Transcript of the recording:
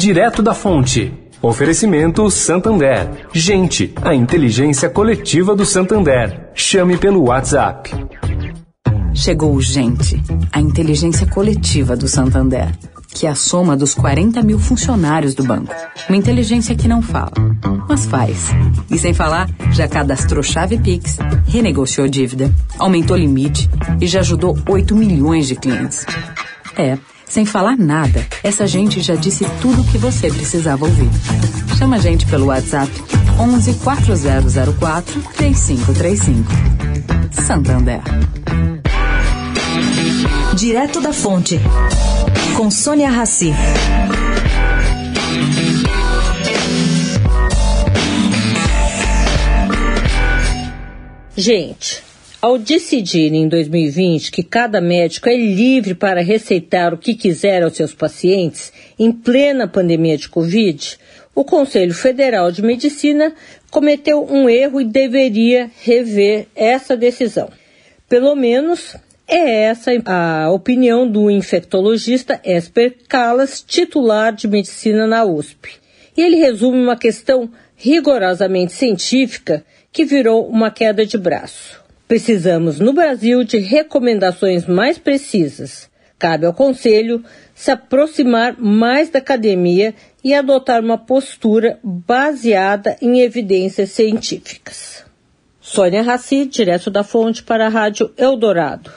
Direto da Fonte. Oferecimento Santander. Gente, a inteligência coletiva do Santander. Chame pelo WhatsApp. Chegou Gente, a inteligência coletiva do Santander, que é a soma dos 40 mil funcionários do banco. Uma inteligência que não fala, mas faz. E sem falar, já cadastrou chave Pix, renegociou dívida, aumentou limite e já ajudou 8 milhões de clientes. É. Sem falar nada, essa gente já disse tudo o que você precisava ouvir. Chama a gente pelo WhatsApp 11 4004 3535. Santander. Direto da Fonte, com Sônia Rassi. Gente, ao decidir em 2020 que cada médico é livre para receitar o que quiser aos seus pacientes em plena pandemia de Covid, o Conselho Federal de Medicina cometeu um erro e deveria rever essa decisão. Pelo menos é essa a opinião do infectologista Esper Calas, titular de medicina na USP. E ele resume uma questão rigorosamente científica que virou uma queda de braço. Precisamos, no Brasil, de recomendações mais precisas. Cabe ao Conselho se aproximar mais da academia e adotar uma postura baseada em evidências científicas. Sônia Raci, direto da fonte para a Rádio Eldorado.